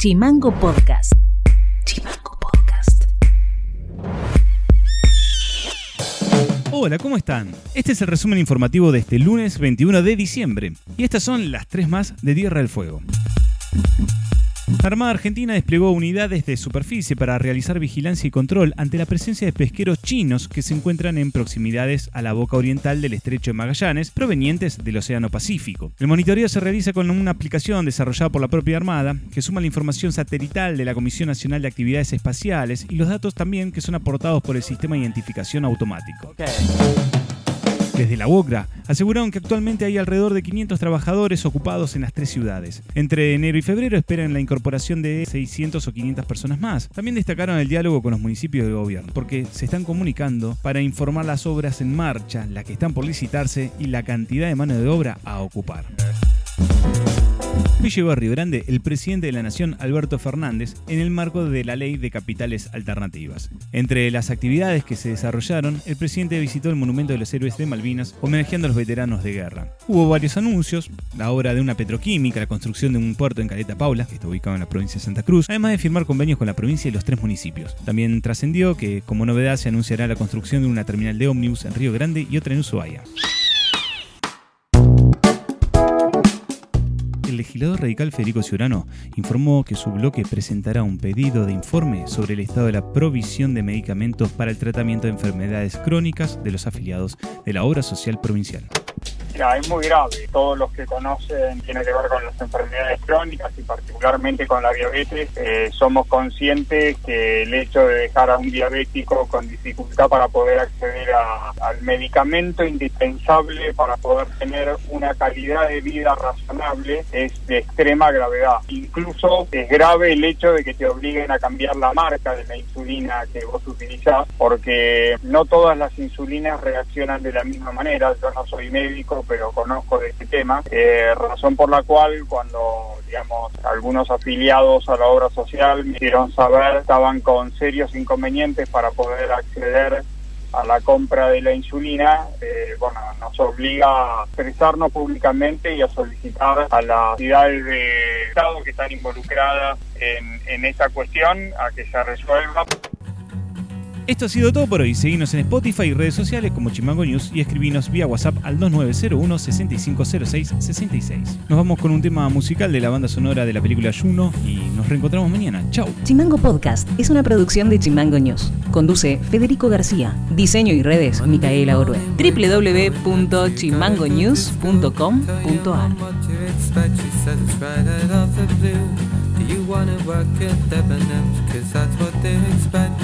Chimango Podcast. Chimango Podcast. Hola, ¿cómo están? Este es el resumen informativo de este lunes 21 de diciembre. Y estas son las tres más de Tierra del Fuego. La Armada Argentina desplegó unidades de superficie para realizar vigilancia y control ante la presencia de pesqueros chinos que se encuentran en proximidades a la boca oriental del estrecho de Magallanes, provenientes del Océano Pacífico. El monitoreo se realiza con una aplicación desarrollada por la propia Armada que suma la información satelital de la Comisión Nacional de Actividades Espaciales y los datos también que son aportados por el sistema de identificación automático. Desde la UOCRA aseguraron que actualmente hay alrededor de 500 trabajadores ocupados en las tres ciudades. Entre enero y febrero esperan la incorporación de 600 o 500 personas más. También destacaron el diálogo con los municipios de gobierno, porque se están comunicando para informar las obras en marcha, las que están por licitarse y la cantidad de mano de obra a ocupar. Hoy llegó a Río Grande el presidente de la Nación, Alberto Fernández, en el marco de la Ley de Capitales Alternativas. Entre las actividades que se desarrollaron, el presidente visitó el Monumento de los Héroes de Malvinas, homenajeando a los veteranos de guerra. Hubo varios anuncios, la obra de una petroquímica, la construcción de un puerto en Caleta Paula, que está ubicado en la provincia de Santa Cruz, además de firmar convenios con la provincia y los tres municipios. También trascendió que, como novedad, se anunciará la construcción de una terminal de ómnibus en Río Grande y otra en Ushuaia. Legislador radical Federico Ciurano informó que su bloque presentará un pedido de informe sobre el estado de la provisión de medicamentos para el tratamiento de enfermedades crónicas de los afiliados de la obra social provincial es muy grave. Todos los que conocen tiene que ver con las enfermedades crónicas y particularmente con la diabetes. Eh, somos conscientes que el hecho de dejar a un diabético con dificultad para poder acceder al medicamento indispensable para poder tener una calidad de vida razonable es de extrema gravedad. Incluso es grave el hecho de que te obliguen a cambiar la marca de la insulina que vos utilizás porque no todas las insulinas reaccionan de la misma manera. Yo no soy médico, pero conozco de este tema, eh, razón por la cual cuando digamos algunos afiliados a la obra social me hicieron saber estaban con serios inconvenientes para poder acceder a la compra de la insulina, eh, bueno, nos obliga a expresarnos públicamente y a solicitar a las entidades de Estado que están involucradas en, en esta cuestión a que se resuelva. Esto ha sido todo por hoy. Seguinos en Spotify y redes sociales como Chimango News y escribinos vía WhatsApp al 2901 6506 66. Nos vamos con un tema musical de la banda sonora de la película Juno y nos reencontramos mañana. Chau. Chimango Podcast es una producción de Chimango News. Conduce Federico García. Diseño y redes Micaela Orue. www.chimangonews.com.ar you wanna work at Debenhams Cause that's what they expect